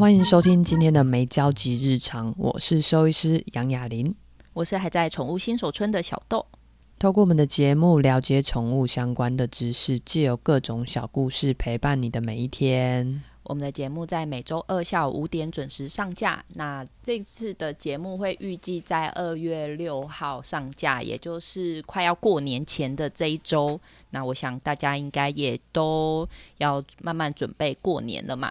欢迎收听今天的没交集日常，我是兽医师杨雅琳，我是还在宠物新手村的小豆。透过我们的节目了解宠物相关的知识，借由各种小故事陪伴你的每一天。我们的节目在每周二下午五点准时上架。那这次的节目会预计在二月六号上架，也就是快要过年前的这一周。那我想大家应该也都要慢慢准备过年了嘛。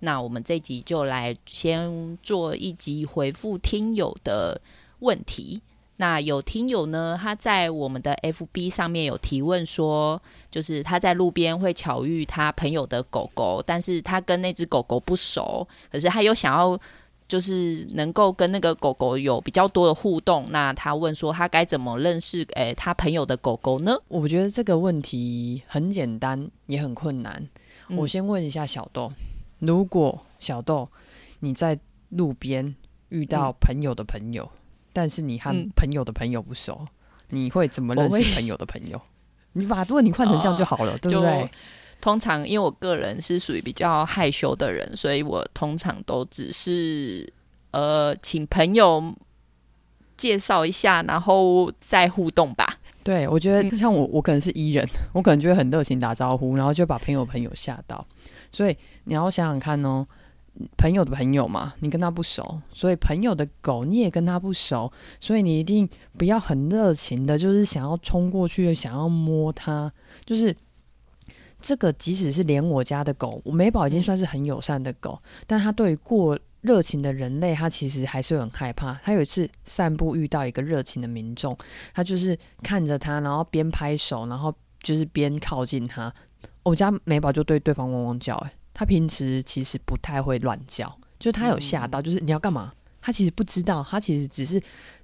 那我们这集就来先做一集回复听友的问题。那有听友呢，他在我们的 FB 上面有提问说，就是他在路边会巧遇他朋友的狗狗，但是他跟那只狗狗不熟，可是他又想要就是能够跟那个狗狗有比较多的互动。那他问说，他该怎么认识诶、欸、他朋友的狗狗呢？我觉得这个问题很简单，也很困难。嗯、我先问一下小豆，如果小豆你在路边遇到朋友的朋友。嗯但是你和朋友的朋友不熟，嗯、你会怎么认识朋友的朋友？你把问题换成这样就好了，哦、对不对？通常因为我个人是属于比较害羞的人，所以我通常都只是呃请朋友介绍一下，然后再互动吧。对，我觉得像我，我可能是伊人，我可能就会很热情打招呼，然后就把朋友朋友吓到。所以你要想想看哦。朋友的朋友嘛，你跟他不熟，所以朋友的狗你也跟他不熟，所以你一定不要很热情的，就是想要冲过去，想要摸它。就是这个，即使是连我家的狗，我美宝已经算是很友善的狗，但它对于过热情的人类，它其实还是很害怕。它有一次散步遇到一个热情的民众，它就是看着它，然后边拍手，然后就是边靠近它。我家美宝就对对方汪汪叫，欸，他平时其实不太会乱叫，就是他有吓到，就是你要干嘛？他其实不知道，他其实只是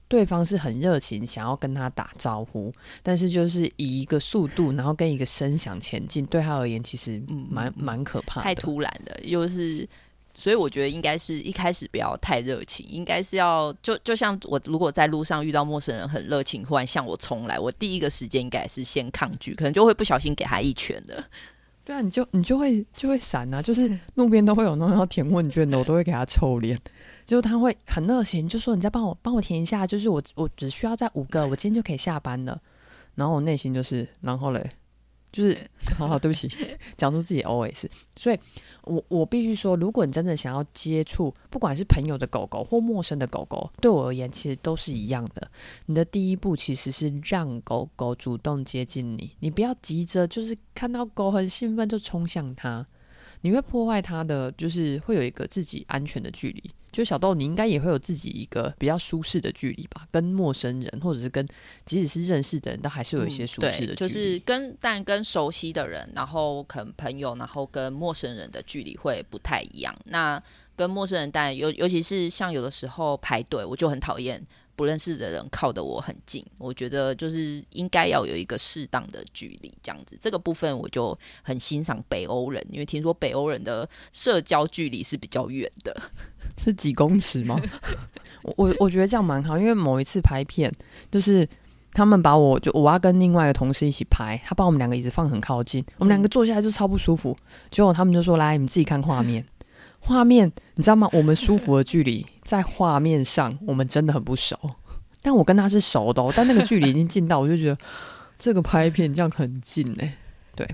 对方是很热情，想要跟他打招呼，但是就是以一个速度，然后跟一个声响前进，对他而言其实蛮蛮可怕的，太突然的，又是，所以我觉得应该是一开始不要太热情，应该是要就就像我如果在路上遇到陌生人很热情，忽然向我冲来，我第一个时间应该是先抗拒，可能就会不小心给他一拳的。对啊，你就你就会就会闪啊，就是路边都会有那种要填问卷的，我都会给他臭脸。就是他会很热情，就说你再帮我帮我填一下，就是我我只需要在五个，我今天就可以下班了。然后我内心就是，然后嘞。就是，好好，对不起，讲出自己 OS。所以，我我必须说，如果你真的想要接触，不管是朋友的狗狗或陌生的狗狗，对我而言，其实都是一样的。你的第一步其实是让狗狗主动接近你，你不要急着就是看到狗很兴奋就冲向它，你会破坏他的，就是会有一个自己安全的距离。就小豆，你应该也会有自己一个比较舒适的距离吧？跟陌生人，或者是跟即使是认识的人，都还是有一些舒适的距离。嗯，就是跟但跟熟悉的人，然后可能朋友，然后跟陌生人的距离会不太一样。那跟陌生人，但尤尤其是像有的时候排队，我就很讨厌不认识的人靠得我很近。我觉得就是应该要有一个适当的距离，这样子。这个部分我就很欣赏北欧人，因为听说北欧人的社交距离是比较远的。是几公尺吗？我我觉得这样蛮好，因为某一次拍片，就是他们把我就我要跟另外一个同事一起拍，他把我们两个椅子放很靠近，我们两个坐下来就超不舒服。结果他们就说：“来，你们自己看画面，画面你知道吗？我们舒服的距离在画面上，我们真的很不熟。但我跟他是熟的哦，但那个距离已经近到，我就觉得这个拍片这样很近哎。对，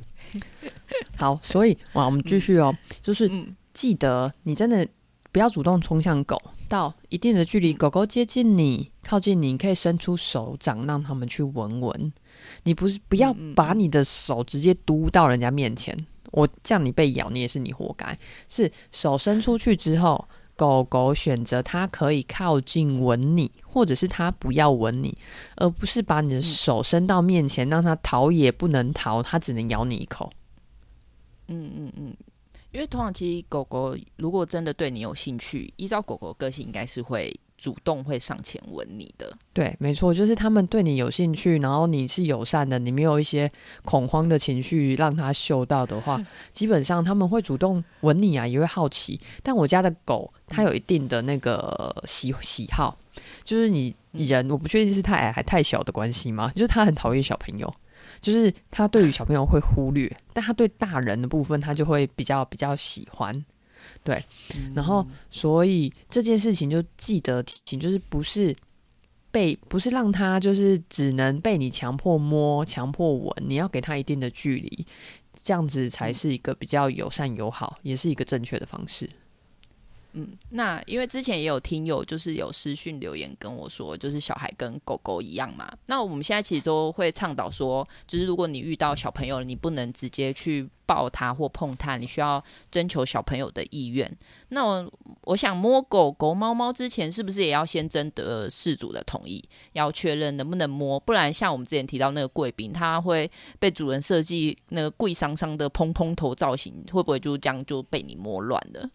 好，所以哇，我们继续哦，就是记得你真的。”不要主动冲向狗，到一定的距离，狗狗接近你、靠近你，你可以伸出手掌让他们去闻闻。你不是不要把你的手直接嘟到人家面前，我叫你被咬，你也是你活该。是手伸出去之后，狗狗选择它可以靠近吻你，或者是它不要吻你，而不是把你的手伸到面前，让它逃也不能逃，它只能咬你一口。嗯嗯嗯。因为通常其实狗狗如果真的对你有兴趣，依照狗狗个性，应该是会主动会上前吻你的。对，没错，就是他们对你有兴趣，然后你是友善的，你没有一些恐慌的情绪让他嗅到的话，基本上他们会主动吻你啊，也会好奇。但我家的狗它有一定的那个喜喜好，就是你人，我不确定是太矮还太小的关系吗？就是它很讨厌小朋友。就是他对于小朋友会忽略，但他对大人的部分他就会比较比较喜欢。对，然后所以这件事情就记得提醒，就是不是被不是让他就是只能被你强迫摸、强迫吻，你要给他一定的距离，这样子才是一个比较友善友好，也是一个正确的方式。嗯，那因为之前也有听友就是有私讯留言跟我说，就是小孩跟狗狗一样嘛。那我们现在其实都会倡导说，就是如果你遇到小朋友，你不能直接去抱他或碰他，你需要征求小朋友的意愿。那我我想摸狗狗、猫猫之前，是不是也要先征得事主的同意，要确认能不能摸？不然像我们之前提到那个贵宾，他会被主人设计那个贵桑桑的蓬蓬头造型，会不会就这样就被你摸乱了？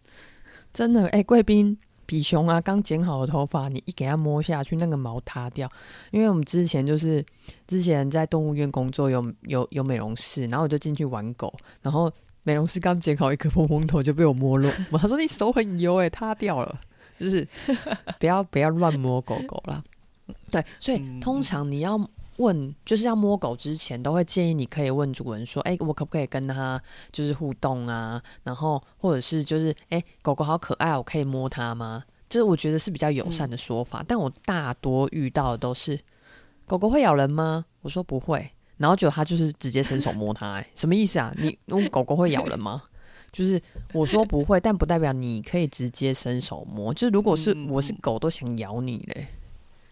真的哎，贵宾比熊啊，刚剪好的头发，你一给它摸下去，那个毛塌掉。因为我们之前就是之前在动物园工作有，有有有美容室，然后我就进去玩狗，然后美容师刚剪好一颗蓬蓬头就被我摸落，他说你手很油哎，塌掉了，就是 不要不要乱摸狗狗啦。对，所以通常你要。问就是要摸狗之前，都会建议你可以问主人说：“哎，我可不可以跟它就是互动啊？然后或者是就是哎，狗狗好可爱，我可以摸它吗？”就是我觉得是比较友善的说法。嗯、但我大多遇到的都是狗狗会咬人吗？我说不会，然后就他就是直接伸手摸它，哎，什么意思啊？你问狗狗会咬人吗？就是我说不会，但不代表你可以直接伸手摸。就是如果是我是狗，都想咬你嘞。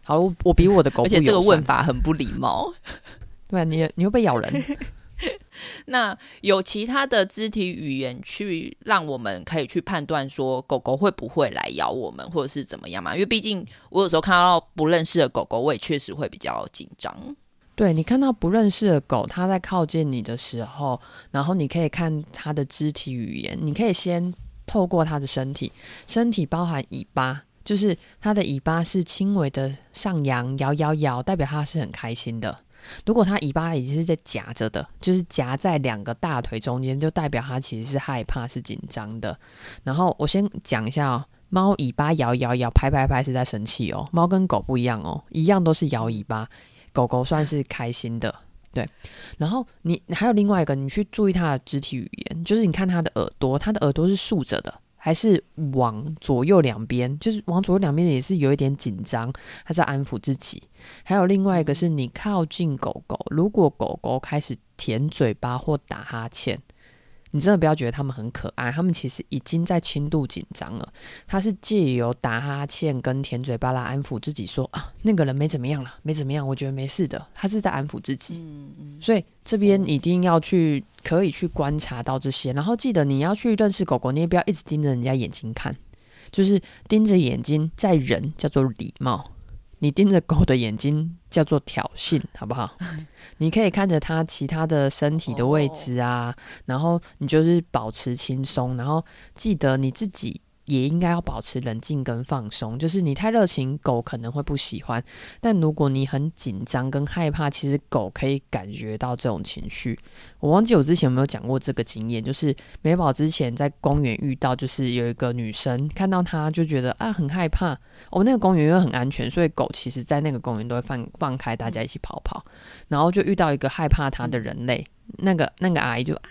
好，我比我的狗，而且这个问法很不礼貌。对啊，你你会被咬人。那有其他的肢体语言去让我们可以去判断说狗狗会不会来咬我们，或者是怎么样嘛？因为毕竟我有时候看到不认识的狗狗，我也确实会比较紧张。对，你看到不认识的狗，它在靠近你的时候，然后你可以看它的肢体语言，你可以先透过它的身体，身体包含尾巴。就是它的尾巴是轻微的上扬，摇摇摇，代表它是很开心的。如果它尾巴已经是在夹着的，就是夹在两个大腿中间，就代表它其实是害怕、是紧张的。然后我先讲一下哦，猫尾巴摇摇摇，拍拍拍是在生气哦。猫跟狗不一样哦，一样都是摇尾巴，狗狗算是开心的。对，然后你还有另外一个，你去注意它的肢体语言，就是你看它的耳朵，它的耳朵是竖着的。还是往左右两边，就是往左右两边也是有一点紧张，他在安抚自己。还有另外一个是你靠近狗狗，如果狗狗开始舔嘴巴或打哈欠。你真的不要觉得他们很可爱，他们其实已经在轻度紧张了。他是借由打哈欠跟舔嘴巴来安抚自己说，说啊，那个人没怎么样了，没怎么样，我觉得没事的。他是在安抚自己。嗯嗯。所以这边一定要去，可以去观察到这些。然后记得你要去认识狗狗，你也不要一直盯着人家眼睛看，就是盯着眼睛，在人叫做礼貌。你盯着狗的眼睛叫做挑衅，好不好？你可以看着它其他的身体的位置啊，然后你就是保持轻松，然后记得你自己。也应该要保持冷静跟放松，就是你太热情，狗可能会不喜欢。但如果你很紧张跟害怕，其实狗可以感觉到这种情绪。我忘记我之前有没有讲过这个经验，就是美宝之前在公园遇到，就是有一个女生看到她就觉得啊很害怕。哦，那个公园因为很安全，所以狗其实在那个公园都会放放开，大家一起跑跑。然后就遇到一个害怕它的人类，那个那个阿姨就啊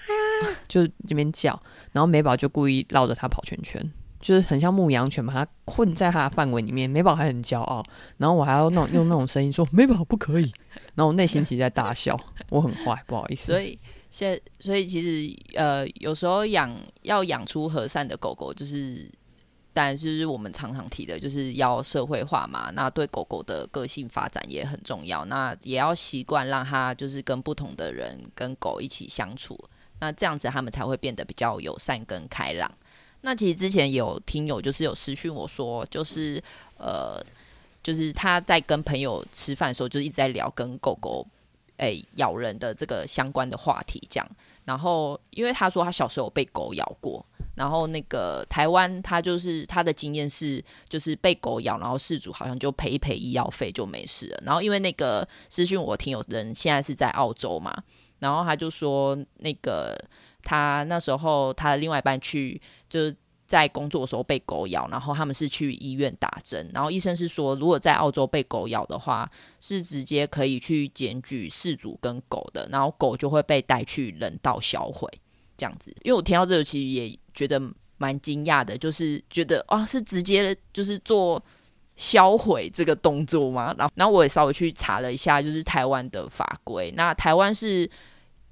就这边叫，然后美宝就故意绕着它跑圈圈。就是很像牧羊犬，把它困在它的范围里面。美宝还很骄傲，然后我还要那种用那种声音说：“美宝不可以。”然后我内心其实在大笑，我很坏，不好意思。所以现所以其实呃，有时候养要养出和善的狗狗，就是当然是我们常常提的，就是要社会化嘛。那对狗狗的个性发展也很重要。那也要习惯让它就是跟不同的人跟狗一起相处，那这样子他们才会变得比较友善跟开朗。那其实之前有听友就是有私讯我说，就是呃，就是他在跟朋友吃饭的时候，就一直在聊跟狗狗诶、咬人的这个相关的话题，这样。然后因为他说他小时候被狗咬过，然后那个台湾他就是他的经验是，就是被狗咬，然后事主好像就赔一赔医药费就没事了。然后因为那个私讯我听友人现在是在澳洲嘛，然后他就说那个。他那时候，他的另外一半去就是在工作的时候被狗咬，然后他们是去医院打针，然后医生是说，如果在澳洲被狗咬的话，是直接可以去检举事主跟狗的，然后狗就会被带去人道销毁这样子。因为我听到这个，其实也觉得蛮惊讶的，就是觉得啊，是直接就是做销毁这个动作吗？然后，然后我也稍微去查了一下，就是台湾的法规。那台湾是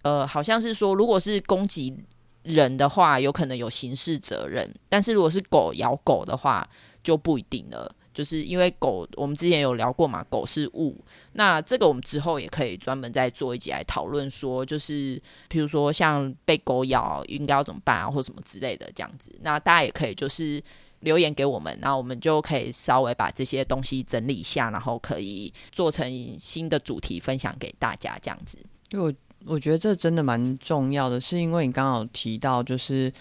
呃，好像是说，如果是攻击人的话，有可能有刑事责任；但是如果是狗咬狗的话，就不一定了。就是因为狗，我们之前有聊过嘛，狗是物。那这个我们之后也可以专门再做一集来讨论，说就是，譬如说像被狗咬应该要怎么办啊，或什么之类的这样子。那大家也可以就是留言给我们，然后我们就可以稍微把这些东西整理一下，然后可以做成新的主题分享给大家这样子。因为我我觉得这真的蛮重要的，是因为你刚好提到就是。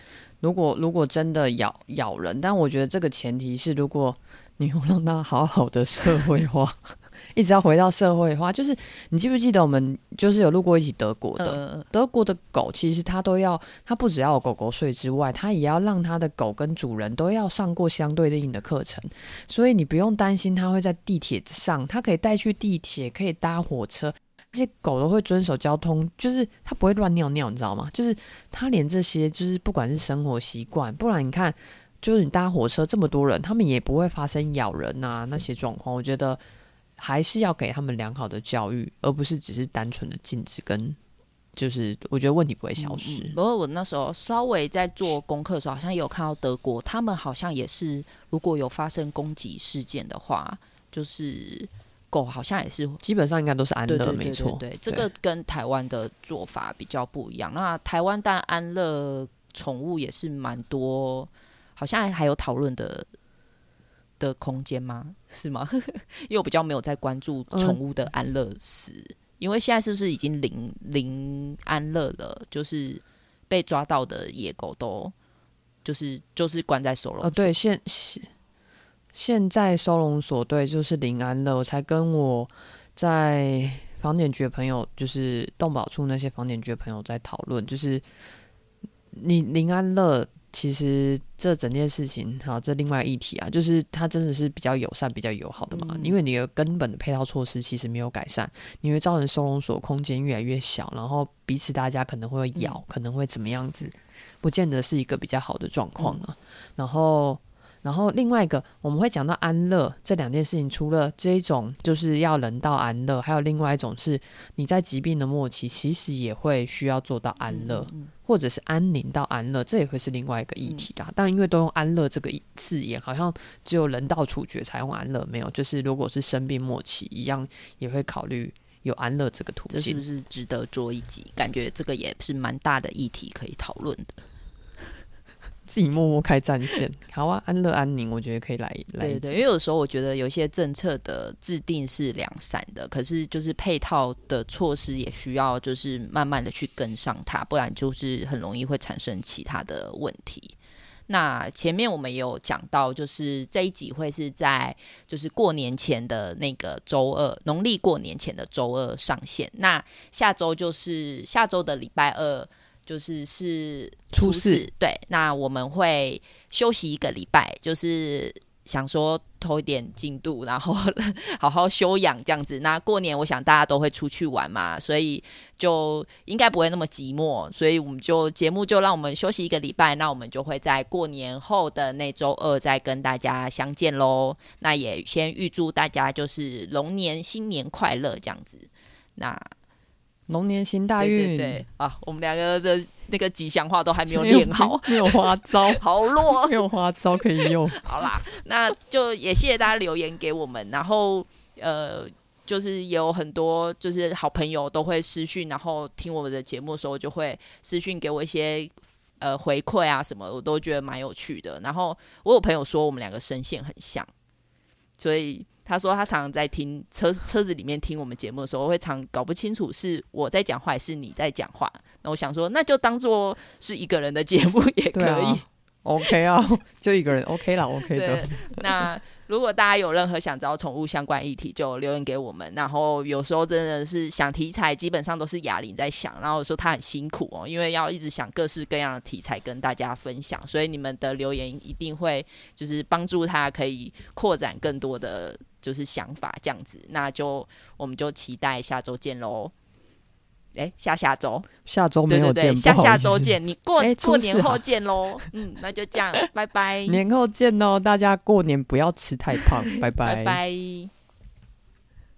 如果如果真的咬咬人，但我觉得这个前提是，如果你要让它好好的社会化，一直要回到社会化，就是你记不记得我们就是有路过一起德国的，呃、德国的狗其实它都要，它不只要有狗狗税之外，它也要让它的狗跟主人都要上过相对应的课程，所以你不用担心它会在地铁上，它可以带去地铁，可以搭火车。这些狗都会遵守交通，就是它不会乱尿尿，你知道吗？就是它连这些，就是不管是生活习惯，不然你看，就是你搭火车这么多人，他们也不会发生咬人啊那些状况。我觉得还是要给他们良好的教育，而不是只是单纯的禁止跟，就是我觉得问题不会消失。不过、我那时候稍微在做功课的时候，好像有看到德国，他们好像也是，如果有发生攻击事件的话，就是。狗好像也是，基本上应该都是安乐，对对对对对，没错。对，这个跟台湾的做法比较不一样。那台湾但安乐宠物也是蛮多，好像还有讨论的的空间吗？是吗？因为我比较没有在关注宠物的安乐死，嗯、因为现在是不是已经零零安乐了？就是被抓到的野狗都就是就是关在收容所。哦，对，现现。现在收容所对就是林安乐，我才跟我在房检局的朋友，就是动保处那些房检局的朋友在讨论，就是你林安乐，其实这整件事情，好，这另外议题啊，就是它真的是比较友善、比较友好的嘛，嗯、因为你的根本的配套措施其实没有改善，你会造成收容所空间越来越小，然后彼此大家可能会咬，嗯、可能会怎么样子，不见得是一个比较好的状况啊，嗯、然后。然后另外一个，我们会讲到安乐这两件事情，除了这一种就是要人道安乐，还有另外一种是你在疾病的末期，其实也会需要做到安乐，嗯嗯、或者是安宁到安乐，这也会是另外一个议题啦。嗯、但因为都用安乐这个字眼，好像只有人道处决才用安乐，没有，就是如果是生病末期一样，也会考虑有安乐这个途径。这是不是值得做一集？感觉这个也是蛮大的议题可以讨论的。自己默默开战线，好啊，安乐安宁，我觉得可以来来。对对，因为有时候我觉得有一些政策的制定是两散的，可是就是配套的措施也需要就是慢慢的去跟上它，不然就是很容易会产生其他的问题。那前面我们有讲到，就是这一集会是在就是过年前的那个周二，农历过年前的周二上线。那下周就是下周的礼拜二。就是是初四，初四对，那我们会休息一个礼拜，就是想说偷一点进度，然后 好好休养这样子。那过年我想大家都会出去玩嘛，所以就应该不会那么寂寞，所以我们就节目就让我们休息一个礼拜，那我们就会在过年后的那周二再跟大家相见喽。那也先预祝大家就是龙年新年快乐这样子。那。龙年行大运，对对对啊！我们两个的那个吉祥话都还没有练好没，没有花招，好弱，没有花招可以用。好啦，那就也谢谢大家留言给我们，然后呃，就是有很多就是好朋友都会私讯，然后听我们的节目的时候就会私讯给我一些呃回馈啊什么，我都觉得蛮有趣的。然后我有朋友说我们两个声线很像，所以。他说他常常在听车车子里面听我们节目的时候，我会常搞不清楚是我在讲话还是你在讲话。那我想说，那就当做是一个人的节目也可以。啊 OK 啊，就一个人 OK 啦，OK 的。那如果大家有任何想知道宠物相关议题，就留言给我们。然后有时候真的是想题材，基本上都是哑铃在想。然后说他很辛苦哦，因为要一直想各式各样的题材跟大家分享。所以你们的留言一定会就是帮助他可以扩展更多的。就是想法这样子，那就我们就期待下周见喽。哎，下下周，下周没有见，对对对，下下周见，你过诶过年后见喽。嗯，那就这样，拜拜。年后见喽，大家过年不要吃太胖，拜拜。拜拜。